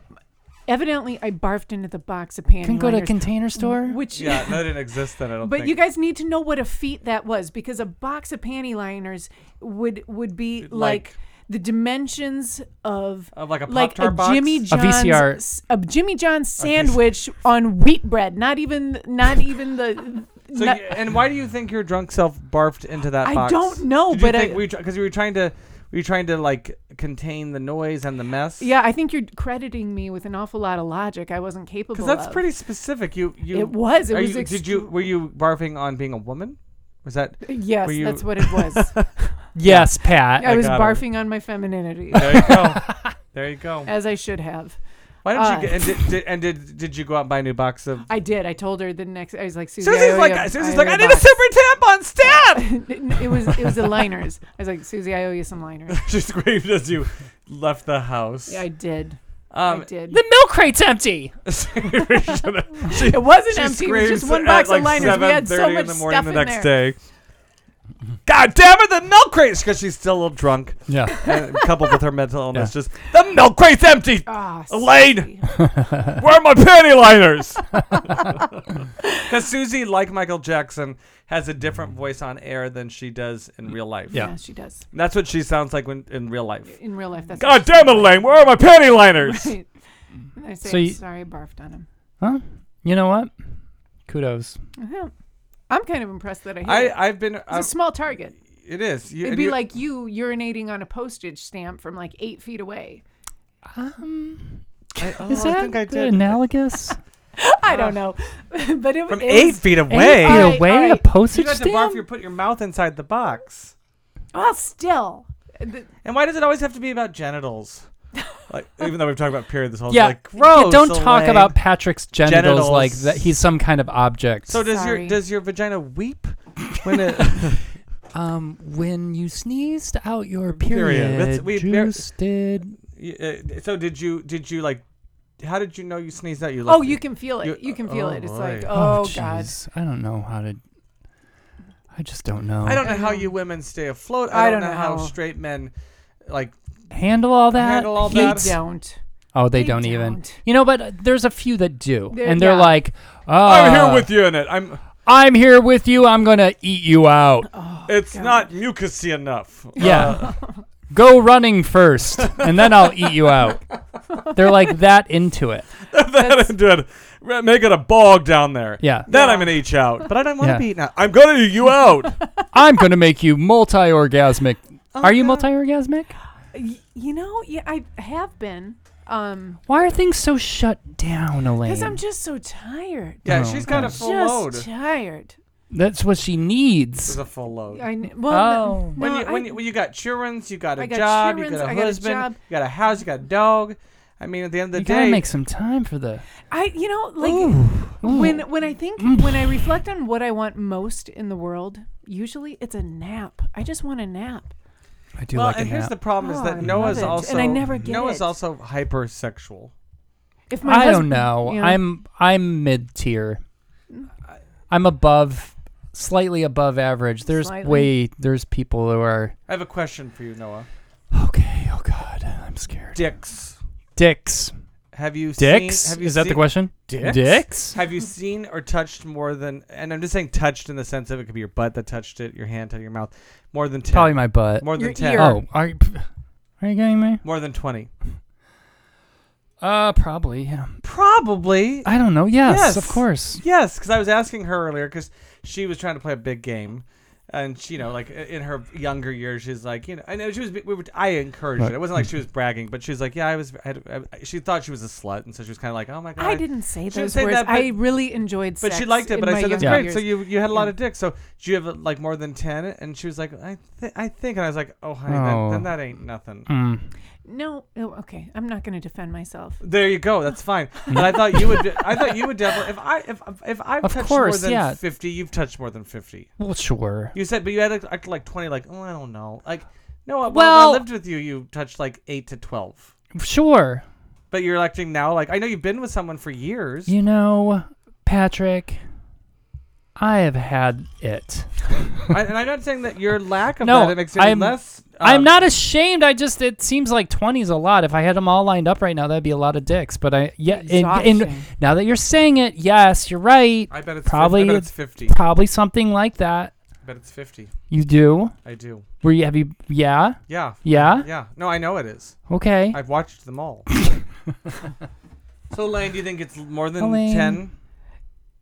evidently I barfed into the box of panty liners. Can go to a liners, container store. Mm, which Yeah, that didn't exist then. I don't But think. you guys need to know what a feat that was because a box of panty liners would would be like, Like- the dimensions of of like a pop like a tart box. Jimmy John's VCR. s- a Jimmy John's sandwich on wheat bread. Not even not even the. So not- you- and why do you think your drunk self barfed into that I box? don't know, Did you but think I- we because you were trying to were you trying to like contain the noise and the mess? yeah, I think you're crediting me with an awful lot of logic I wasn't capable. because that's of. pretty specific. You you It was. It was. you, did you were you barfing on being a woman? Was that uh, Yes, you- that's what it was. Yes, Pat. I was got it. barfing on my femininity, there you go there you go. as I should have. Why didn't uh, you get and did, did and did did you go out and buy a new box of? I did. I told her the next. I was like, Susie, Susie's like Susie's like I need a box." super tampon stat. it was it was the liners. I was like, Susie, I owe you some liners. she screamed as you left the house. Yeah, I did. Um, I did. The milk crate's empty. It wasn't empty. It was just one box of liners. We had so 7:30 much in the morning stuff the in next there. day. God damn it, the milk crate's because she's still a little drunk, Yeah. and coupled with her mental illness. Yeah. Just the milk crate's empty. Ah, Elaine! Where are my panty liners? Because Susie, like Michael Jackson, has a different voice on air than she does in real life. Yeah. Yeah, she does. And that's what she sounds like when in real life. In real life, that's God damn it, Elaine! Where are my panty liners? Right. I say, So you- sorry, I barfed on him. Huh? You know what? Kudos. Uh-huh. I'm kind of impressed that I hit I it. I've been. It's uh, a small target. it is. You, It'd and be you- like you urinating on a postage stamp from like eight feet away. Um, I, oh, is I that think I did. analogous? I don't know, but it, From it eight was- feet Eight away. feet All right, away, all a right. postage You got to barf. stamp. You put your mouth inside the box. Well, still, The- And why does it always have to be about genitals? Like, even though we've talked about period this whole Yeah, like gross. Yeah, don't talk Elaine. about Patrick's genitals, Genitals. like that. He's some kind of object. So does Sorry. your does your vagina weep when it? um, when you sneezed out your Period. period, we- there- juice did. uh, so did you did you like? How did you know you sneezed out? You oh, looked- you can feel it. you- You, can feel oh, it. It's boy. like, Oh, oh, God. I don't know how to. I just don't know. I don't know I how know. you women stay afloat. I, I don't, don't know know how how. straight men like handle all that. handle all They don't. Oh, they, They don't, even. don't. You know, but uh, there's a few that do, They're- and they're yeah. like, oh, I'm here with you in it. I'm. I'm here with you. I'm gonna eat you out. Oh, It's God. not mucusy enough. Yeah. Go running first, and then I'll eat you out. They're like that into it. that into it. Make it a bog down there. Yeah. Then I'm gonna eat you out. But I don't want to Yeah. be eaten out. I'm gonna eat you out. I'm gonna make you multi-orgasmic. Are you multi-orgasmic? Y- You know, yeah, I have been. Um, Why are things so shut down, Elaine? because I'm just so tired. Yeah, Oh, she's got a okay. full just load. tired. That's what she It's needs. a full load. I kn- well, Oh. no, when no, you when I- you, when you got children, you got a I got job, you childrens, got a I got a husband, job. you got a house, you got a dog. I mean, at the end of You the gotta day, make some time for the. I you know like Ooh. when Ooh. when I think Mm. when I reflect on what I want most in the world, usually it's a nap. I just want a nap. I do well, like a and here's nap. the problem is Oh, that I Noah's love it. also And I never get Noah's it. also hypersexual. If my I don't husband- know. you know, I'm I'm mid tier. I'm above, slightly above average. There's Slightly? way there's people who are. I have a question for you, Noah. Okay. Oh God, I'm scared. Dicks. Dicks. Have you Dicks. seen? Have you Is that the question? Dicks? Dicks. Have you seen or touched more than? And I'm just saying touched in the sense of it could be your butt that touched it, your hand to your mouth. More than ten. Probably my butt. more than Your ten. ear. Oh, are you, are you getting me? More than twenty. Uh, probably. Yeah. Probably. I don't know. Yes, Yes. of course. Yes, because I was asking her earlier because she was trying to play a big game, and she, you know, like in her younger years, she's like, you know, I know she was. We were. I encouraged Right. it. It wasn't like she was bragging, but she was like, yeah, I was. I had, I, she thought she was a slut, and so she was kind of like, oh my god. I didn't say Shouldn't those say words. that, but- I really enjoyed But sex. she liked it. But I said that's younger great. So you you had a lot of dicks. So do you have uh, like more than ten? And she was like, I th- I think. And I was like, oh honey, Oh. Then, then that ain't nothing. Mm. No, oh, okay. I'm not going to defend myself. There you go. That's fine. But I thought you would. I thought you would definitely. If I if if I've Of touched course, more than yeah. fifty, you've touched more than fifty. Well, sure. You said, but you had to act like twenty. Like, oh, I don't know. Like, no. Well, Well- I lived with you. You touched like eight to twelve. Sure. But you're acting now like I know you've been with someone for years. You know, Patrick, I have had it. I, and I'm not saying that your lack of No, that it makes it I'm- less. I'm um, not ashamed. I just it seems like 20 is a lot. If I had them all lined up right now, that'd be a lot of dicks. But I yeah, and, and now that you're saying it, yes, you're right. I bet it's probably Fif- I bet it's- it's fifty. Probably something like that. I bet it's fifty. You do? I do. Were you have you? Yeah, Yeah. yeah. Yeah. No, I know it is. Okay. I've watched them all. so, Lane, do you think it's more than Elaine. ten M-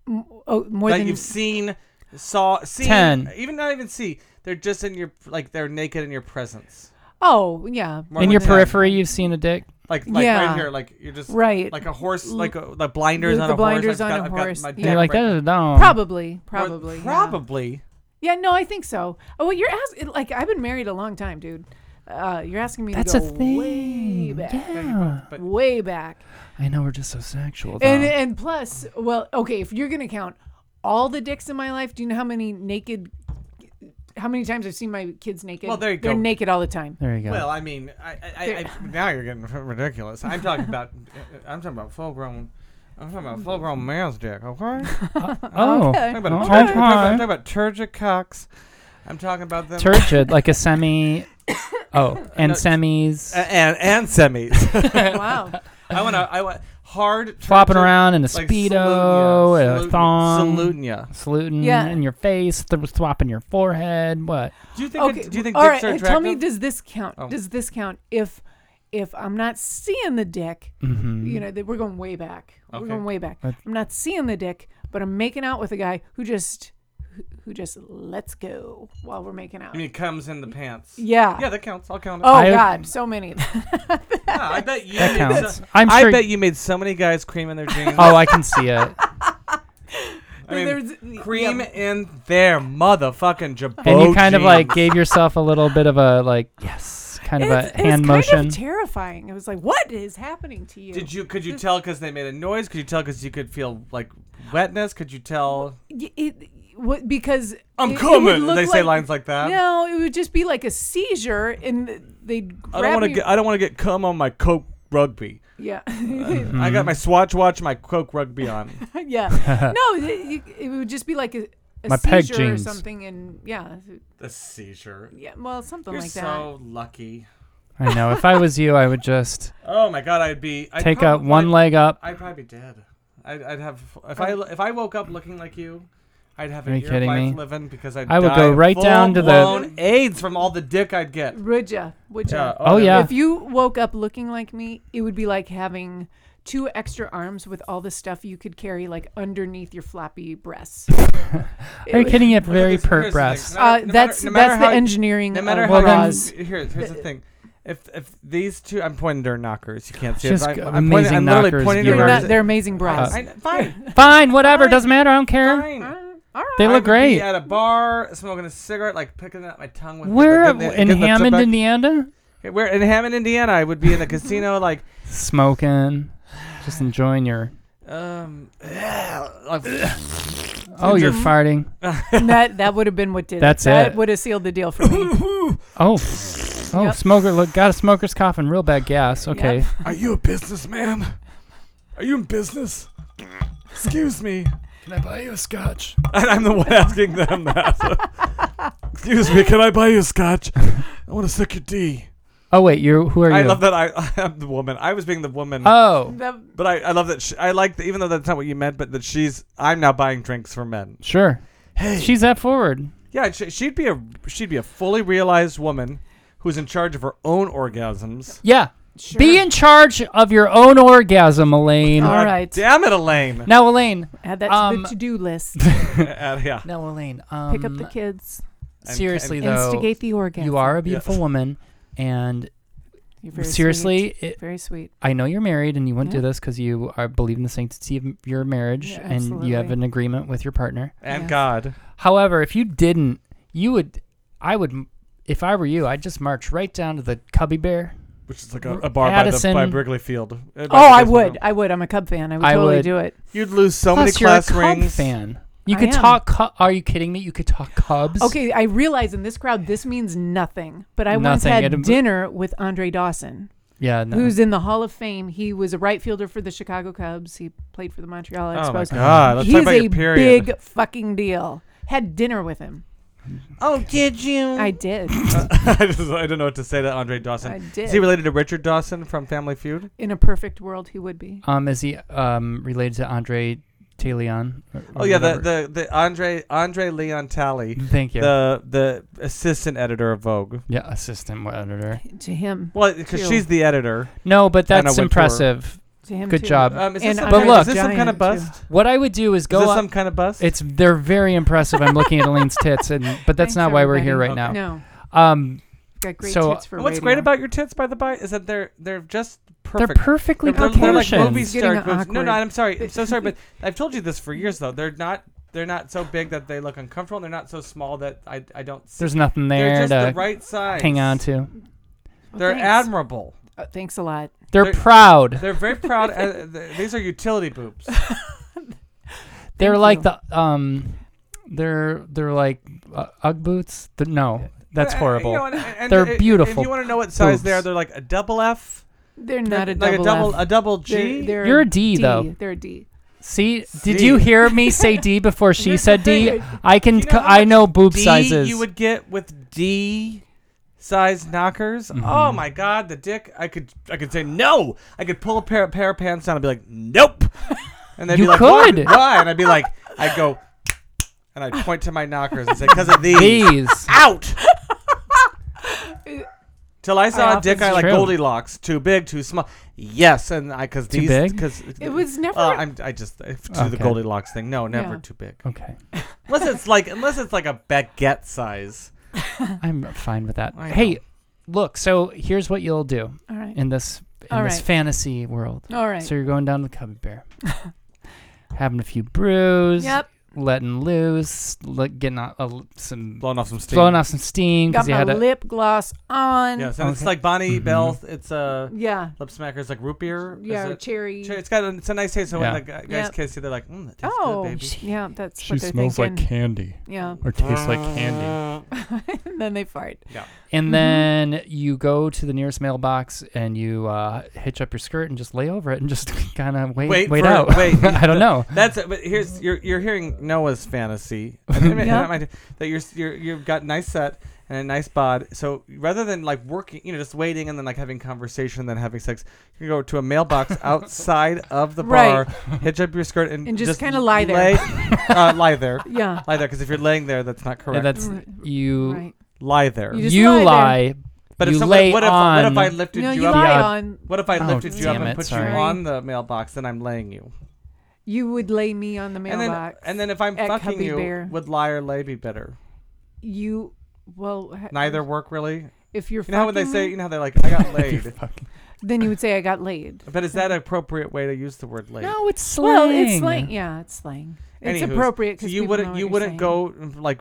Oh, more that than you've seen, saw, seen? 10. Even not even see. They're just in your like they're naked in your presence. Oh, yeah. More In your 10. periphery, you've seen a dick. Like like Yeah. right here, like you're just Right. like a horse, like a, the blinders the on a blinders horse. I've on got, a I've got horse, my yeah. You're like right that there. is dumb. probably, probably. yeah. Probably. Yeah, no, I think so. Oh, well, you're asking. Like, I've been married a long time, dude. Uh, you're asking me That's to a go way back, Yeah. But way back. I know we're just so sexual. Though. And and plus, well, okay, if you're gonna count all the dicks in my life, do you know how many naked how many times I've seen my kids naked. Well, there you They're go. naked all the time. There you go. Well, I mean, I, I, I, I, now you're getting ridiculous. I'm talking about, I'm talking about full grown. I'm talking about full grown male's dick, okay? Uh, oh, Okay. I'm talking about, Oh, turgid, I'm talking about, I'm okay. talking about turgid cocks. I'm talking about them. turgid, like a semi. Oh, and No, semis and and semis. wow. I want to. I want hard flopping around in a like speedo, saluting ya, a thong, saluting ya. saluting Yeah. in your face, th- swapping your forehead. What? Do you think? Okay. it- do you think all dicks right. are attractive? Tell me, does this count? Oh. Does this count if if I'm not seeing the dick? Mm-hmm. You know, they, we're going way back. We're going way back. That's- I'm not seeing the dick, but I'm making out with a guy who just who- who just lets go while we're making out. I mean, it comes in the pants. yeah. Yeah, that counts. I'll count it. Oh I- God, so many. Yeah, I bet you. that made counts. so- I'm I sure. bet you made so many guys cream in their jeans. oh, I can see it. I mean, There's- cream yeah. in their motherfucking jabot. And you kind of like jeans. gave yourself a little bit of a like yes, kind of It's, a it's hand kind motion. of terrifying. It was like, what is happening to you? Did you? Could you tell because they made a noise? Could you tell because you could feel like wetness? Could you tell? Y- It, what, because I'm it- it coming. look They say like- lines like that. No, it would just be like a seizure, and they'd grab I don't want to get. I don't want to get cum on my Coke rugby. Yeah, I Mm-hmm. got my Swatch watch, my Coke rugby on. yeah. No, it, it would just be like a, a My peg seizure or something, and yeah, the seizure. yeah. Well, something You're like that. so lucky. I know. If I was you, I would just Oh my god, I'd be. I'd take prob- out one I'd- leg up. I'd probably be dead. I'd, I'd have if I if I woke up looking like you, I'd have Are a you year kidding life me? living because I'd I would die go of right down to the- full-blown AIDS from all the dick I'd get. Would ya? Would ya? Yeah. Oh, no, yeah. If you woke up looking like me, it would be like having two extra arms with all the stuff you could carry like underneath your floppy breasts. Are you kidding? You have very this- pert here's the thing. breasts. No matter- Uh, no matter- that's no matter that's how- the engineering No matter of how Well, then- bras. you, here's here's the thing. If if these two, I'm pointing to their knockers. You can't see Just it. g- I'm, I'm pointing, amazing I'm literally knockers, pointing to They're, viewers. not, they're amazing bras. Uh, I, fine. Fine, whatever. Fine. Doesn't matter. I don't care. Fine. All right. They I look would great. Be at a bar, smoking a cigarette, like picking out my tongue with. Where the, the, the, in the Hammond, tobacco- Indiana? Where in Hammond, Indiana, I would be in the casino, like, Smoking, just enjoying your. um, like, Oh, you're farting. That that would have been what did That's it. That would have sealed the deal for me. Oh, oh, Yep. smoker. Look, got a smoker's cough and real bad gas. Okay. Yep. Are you a businessman? Are you in business? Excuse me. Can I buy you a scotch? And I'm the one asking them that. Excuse me, can I buy you a scotch? I want to suck your D. Oh wait, you're who are you? I love that I, I'm the woman. I was being the woman. Oh, That- but I, I love that she, I like that even though that's not what you meant, but that she's I'm now buying drinks for men. sure. Hey, She's that forward. yeah, she, she'd be a she'd be a fully realized woman who's in charge of her own orgasms. Yeah. Sure. Be in charge of your own orgasm, Elaine. All right. Damn it, Elaine. Now, Elaine. Add that to Um, the to-do list. Uh, yeah. Now, Elaine. Um, Pick up the kids. Seriously and- though, Instigate the orgasm. you are a beautiful woman, and You're very seriously, sweet. it, very sweet. I know you're married and you wouldn't do this because you are believe in the sanctity of your marriage Yeah, and you have an agreement with your partner. and Yes. God. However, if you didn't, you would. I would. If I were you, I'd just march right down to the Cubby Bear. Which is like a, a bar by, the, Addison- by Wrigley Field. Uh, by Oh, I Wrigley would. Field. I would. I'm a Cub fan. I would I totally would. do it. You'd lose so Plus, many you're class a Cub rings. fan. You I could am. talk. Cu- are you kidding me? You could talk Cubs. Okay, I realize in this crowd this means nothing, but I once Nothing. had It- dinner with Andre Dawson, Yeah. No. who's in the Hall of Fame. He was a right fielder for the Chicago Cubs. He played for the Montreal Oh my Expos. God! Let's He's talk about a your period. big fucking deal. Had dinner with him. Oh, did you? I did. I, just, I don't know what to say to Andre Dawson. I did. Is he related to Richard Dawson from Family Feud? in a perfect world, he would be. um. Is he um related to Andre Talion? or- or Oh yeah, the, the the Andre Andre Leon Talley, Thank you. the the assistant editor of Vogue. yeah, assistant editor. To him. Well, because she's the editor. No, but that's what tour. impressive. To him. Good too. job. Um, is And this, some, But kind- look- is this some kind of Giant, too. bust? What I would do is Is go. this up- some kind of bust? It's they're very impressive. I'm looking at Elaine's tits, and but that's Thanks, not why we're here right everybody. now. No, Um, got great So- tits for And what's radio. great about your tits, by the by, is that they're they're just they're perfect. perfectly They're, they're, they're like proportioned. movie It's star boobs. No, no. I'm sorry. I'm so sorry, but I've told you this for years though. They're not they're not so big that they look uncomfortable. and They're not so small that I I don't. See. There's nothing They're there just to the right size. hang on to. Well, They're thanks. admirable. Uh, thanks a lot. They're, They're- proud. They're very proud. uh, th- these are utility boobs. They're Thank like you. the um, They're they're like uh, UGG boots. Th- no, that's Uh, horrible. You know, and- and They're if- If beautiful you want to know what size they are, they're like a double F. They're not a like double a double F. a double G. They're, they're You're a D, though. They're a D. See, did See. you hear me say D before she said. D? I can. You know co- how I know boob D sizes. you would get with D size knockers. Mm-hmm. Oh my god, the dick! I could I could say no. I could pull a pair pair of pants down and be like nope, and they'd You be like could. Why? Why? And I'd be like I'd go and I'd point to my knockers and say because of these. These. Out. Till I saw I a dick, often I like True. Goldilocks, too big, too small. Yes, and I because these because It was never. Uh, I'm I just to the Goldilocks thing. No, never Yeah. too big. Okay, Unless it's like unless it's like a baguette size. I'm fine with that. Hey, look. So here's what you'll do all right. in this in All this right. fantasy world. All right. So you're going down to the cubby bear, having a few brews, Yep. Letting loose, let, getting out, uh, some Blowing off some steam. blowing off some steam Got because my had a lip gloss on. Yes, and it's Okay. like Bonnie Mhm. Bell. It's a Yeah. lip smacker. It's like root beer. Is Yeah. it? Cherry. Cherry- It's got a, it's a nice taste. So Yeah. when the gu- guys Yep. kiss you, they're like, mm, that tastes Oh, good, baby. yeah. That's what they're thinking. Like candy yeah. or tastes like candy. and then they fart. And Mhm. then you go to the nearest mailbox and you uh, hitch up your skirt and just lay over it and just kind of wait, Wait wait, for- out. wait. I don't know. That's it. But here's you're you're hearing Noah's fantasy. I mean, Yeah. not that you're you're you've got nice set and a nice bod. So rather than like working, you know, just waiting and then like having conversation and then having sex, you can go to a mailbox outside of the bar, Right. hitch up your skirt and, And just kinda lie there. Lay, uh, lie there. Yeah. Lie there, because if you're laying there, that's not Yeah, correct. that's Right. you. Right. Lie there. You just You lie lie. there. but you if somebody, lay what if on. what if I lifted No, you you up? lie Yeah. on. What if I Oh, lifted you up damn and it, put sorry. you on the mailbox? Then I'm laying you. You would lay me on the And then, mailbox. and then if I'm at fucking Cubby you, Bear. would lie or lay be better? you, well, ha- Neither work really. If you're You know how when they fucking say, me, you know how they're like, I got laid. then you would say I got laid. but is that an appropriate way to use the word laid? No, it's slang. Well, it's slang. Yeah, it's slang. It's Anywho's, appropriate So because you wouldn't you wouldn't go like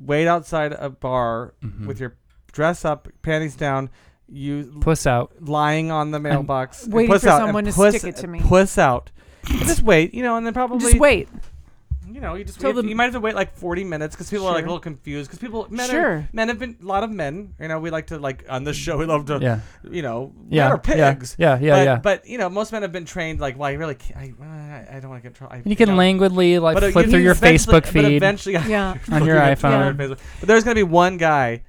wait outside a bar Mhm. with your dress up, panties down, you Puss out. lying on the mailbox, and waiting puss for out, someone to puss, stick it to me. Puss out. Just wait, you know, and then probably Just wait. You know, you just Till you, the- you might have to wait like forty minutes because people are like a little confused because people men are, men have been a lot of men. You know, we like to like on this show we love to Yeah. you know Yeah. men are yeah, pigs. Yeah. Yeah. but, Yeah. But you know, most men have been trained like, well, I really can't. I, I, I don't want to get trouble. and you can languidly like but, uh, flip you through your eventually- Facebook But feed. eventually, Yeah. On your Yeah. iPhone. Facebook. But there's gonna be one guy.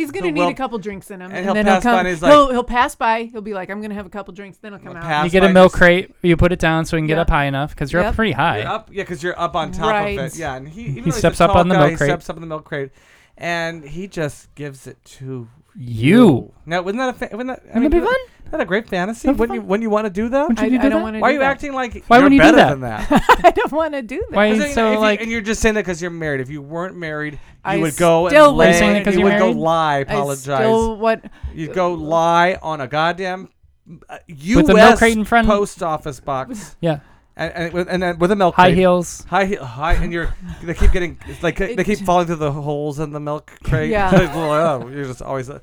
He's gonna So, need well, a couple drinks in him, and and, he'll then pass he'll by come. and he's like- he'll he'll pass by. He'll be like, "I'm gonna have a couple drinks." Then he'll come He'll out. pass you get by a milk just- crate. You put it down so you can get Yep. up high enough because you're Yep. up pretty high. You're up, yeah, because you're up on top Right. of it. Yeah, and he even He though he's a steps up tall on the guy, milk he crate. steps up on the milk crate, and he just gives it to You. Now, wouldn't that a fa- wouldn't that? I Wouldn't mean, it be fun? Isn't that a great fantasy? That'd be Wouldn't you? fun. Wouldn't you want to do that? Would I, you do I don't want to. Why are do you that. acting like Why you're wouldn't you do better that? than that? I don't want to do that. Why are you Because, so if you- like? and you're just saying that because you're married. If you weren't married, you I would go still and would. lay. Are you saying that 'cause you you're would go married? lie, I apologize. still what? You'd go lie on a goddamn uh, U.S. With the milk crate in front? post office box, yeah. And and, with- and then with a milk High crate. heels. High heel, high, and you're they keep getting like they It- keep falling through the holes in the milk crate. Yeah. It's a little- oh, you're just always a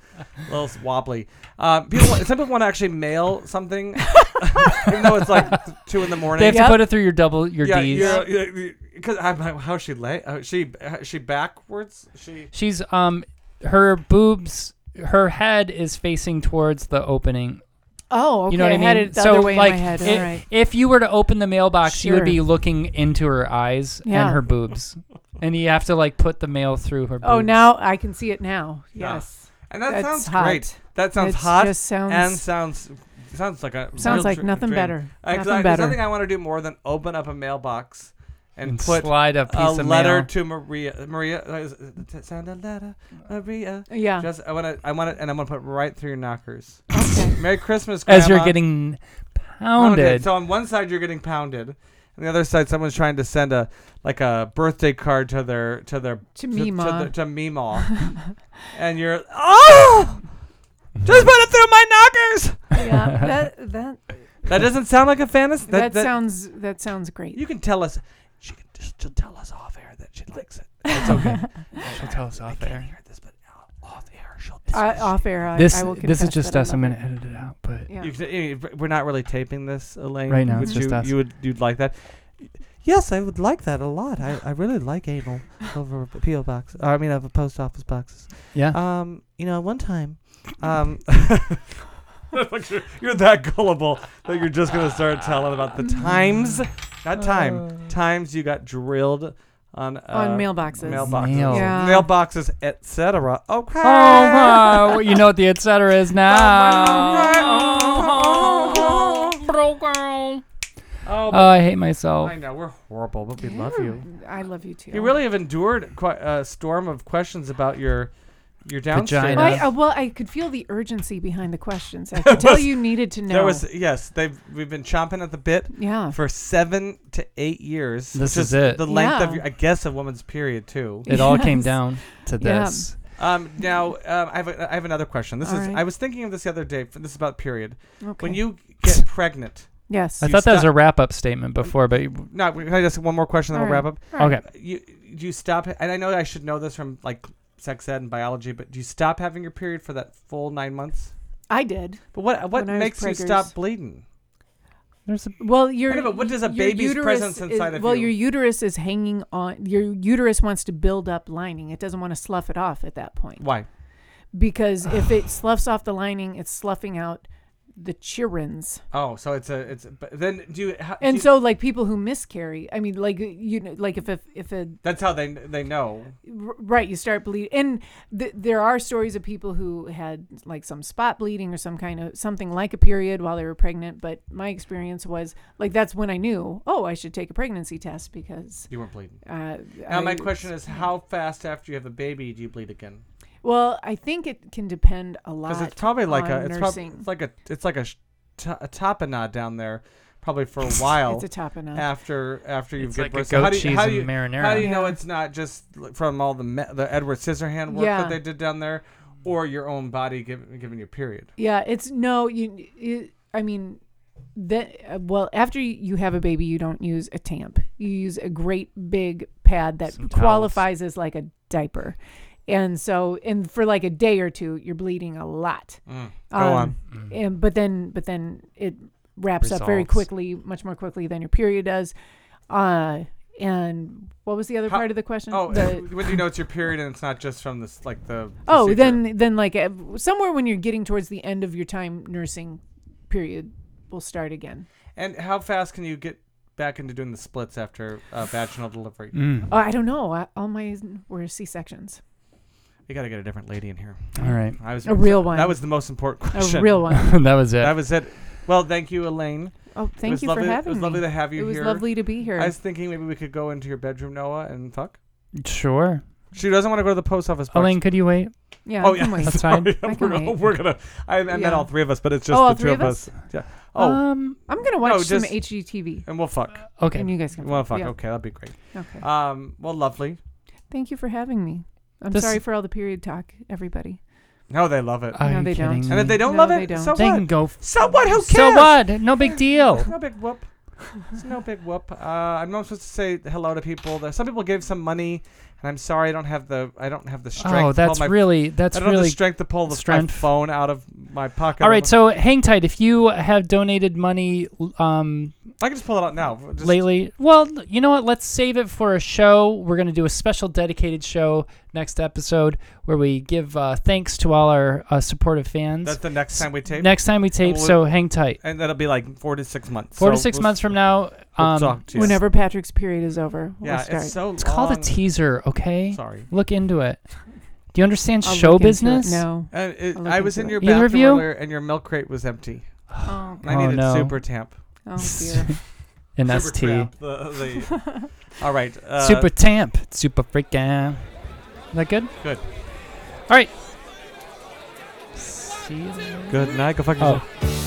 little wobbly. Um, people, some people want to actually mail something, even though it's like two in the morning. They have Yep. to put it through your double your yeah, D's. you're- because how she lay? Uh, she uh, she backwards? She She's um her boobs her head is facing towards the opening. Oh, okay. You know what I mean? had it the so other way like in my head. i- All right. if you were to open the mailbox, you would be looking into her eyes Yeah. and her boobs. and you have to like put the mail through her oh, boobs. Oh, now I can see it now. Yeah. Yes. and that That's sounds hot. great. That sounds It's hot Just sounds and sounds sounds like a sounds real like dr- nothing dream. better. 'cause nothing I- There's better. nothing I want to do more than open up a mailbox and, and put slide a piece a of letter mail. to Maria. Maria, uh, send a letter, Maria. yeah. Just I want to, I want it, and I'm gonna put right through your knockers. okay. Merry Christmas, Grandma. as you're getting Pounded. pounded. So on one side you're getting pounded, and the other side someone's trying to send a like a birthday card to their to their To me, to, ma. to, to Meemaw, and you're oh, just put it through my knockers. yeah. That that That doesn't sound like a fantasy. that, sounds that sounds great. You can tell us. She can just she'll tell us off air that she likes it. It's okay. She'll tell us off I off can't air. hear this, but uh, off air she'll. I, off air. I, This I will this is confess just that I us. I'm love gonna edit it out, but it. Yeah. You, can- you- we're not really taping this, Elaine. Right now, Would it's just you, us. You would you'd like that? Yes, I would like that a lot. I, I really like anal over a PO box. Or, I mean, over post office boxes. Yeah. Um, you know, one time, um, like you're, you're that gullible that you're just gonna start telling about the times, not time, times you got drilled on uh, On mailboxes. mailboxes, Mail. Yeah. mailboxes, etc. Okay. Oh, wow. you know what the etc. is now. Oh, Oh, I hate myself. I know we're horrible, but we love you. I love you too. You really have endured quite a storm of questions about your your downstairs. Vagina. I, uh, well, I could feel the urgency behind the questions. I could tell you needed to know. There was yes, they've we've been chomping at the bit yeah. for seven to eight years. This which is it. The length of your, I guess, a woman's period too. It all came Yes. down to Yeah. this. Um, now um, I have a, I have another question. This All is right. I was thinking of this the other day. f- This is about period. Okay. When you get pregnant, yes. I You thought that was stop- a wrap up statement before, but you- no, can I just one more question, then All we'll wrap up. All right. okay. You do you stop, and I know I should know this from like sex ed and biology, but do you stop having your period for that full nine months? I did. But what what When makes you stop bleeding? There's a Well, your know, what does a baby's presence is- inside of well, you? your uterus is hanging on. Your uterus wants to build up lining. It doesn't want to slough it off at that point Why? because if it sloughs off the lining, it's sloughing out the children's. Oh, so it's a it's. A, but then do you? How, do And you- so, like people who miscarry, I mean, like you know, like if if if a that's how they they know. R- right you start bleeding and th- there are stories of people who had like some spot bleeding or some kind of something like a period while they were pregnant but my experience was like that's when i knew oh i should take a pregnancy test because You weren't bleeding. uh, Now my question is, how fast after you have a baby do you bleed again? Well i think it can depend a lot Because it's probably like a it's, prob- nursing. it's like a it's like a sh- t- a tapenade down there, probably for a while it's a tapenade after after you've it's given like a birth. So how goat do you, cheese how do you, and marinara. how do you know Yeah. it's not just l- from all the me- the Edward Scissorhand work Yeah. that they did down there, or your own body giving giving you a period? yeah it's no you, you i mean that uh, well after you- you have a baby you don't use a tamp you use a great big pad that Some towels. qualifies as like a diaper and so and for like a day or two you're bleeding a lot Mm. Go Um, on. Mm. and but then but then it wraps up very quickly much more quickly than your period does uh and what was the other How- part of the question Oh, The- when do you know it's your period and it's not just from this like the oh then then like uh, somewhere when you're getting towards the end of your time nursing period will start again And how fast can you get back into doing the splits after uh, vaginal delivery? Mm. Oh, I don't know. I, all my were C sections. We got to get a different lady in here. All right. I was A real one. That was the most important question. A real one. that was it. That was it. Well, thank you, Elaine. Oh, thank you lovely, for having me. It having was lovely me. to have you here. it was here. lovely to be here. I was thinking maybe we could go into your bedroom, Noah, and fuck. sure. She doesn't want to go to the post office. box. Elaine, could you wait? yeah, Oh I yeah, wait. That's fine. I we're, can gonna, wait. we're gonna. I, I meant Yeah. all three of us, but it's just Oh, all the two three of of us. Yeah. Oh, Um. I'm gonna watch some just- HGTV, and we'll fuck. Okay. and you guys can. Well, fuck. yeah. Okay, that'd be great. Okay. Um. Well, lovely. Thank you for having me. I'm This- sorry for all the period talk, everybody. No, they love it. Are No, you they don't. me? and if they don't No, love they it, don't. so they what? can go. F- So what? Who cares? so what? No big deal. It's no big whoop. It's no big whoop. Uh, I'm not supposed to say hello to people. There, some people gave some money, and I'm sorry I don't have the I don't have the strength. Oh, to that's pull my, really that's I don't have really the strength to pull the strength. phone out of my pocket. all right. So hang tight. If you have donated money um, I can just pull it out now. Just, lately, well, you know what? Let's save it for a show. We're gonna do a special dedicated show next episode where we give uh, thanks to all our uh, supportive fans. That's the next time we tape, Next time we tape, Well, so hang tight. and that'll be like four to six months. Four to 6 we'll- months from now, we'll um, talk to you. Whenever Patrick's period is over, we'll Yeah, start. it's so. it's called a long. teaser. Okay, Sorry. look into it. Do you understand I'll show look into it. business? No. And it, I'll look I was into in your it. Either of bathroom you? earlier, and your milk crate was empty. Oh, And I Oh, needed no. super tamp. oh dear. An Super ST. Tramp, the- the- all right. Uh, Super Tamp. Super freaking. Is that good? Good. All right. See you. Good night. Go fuck Oh. yourself.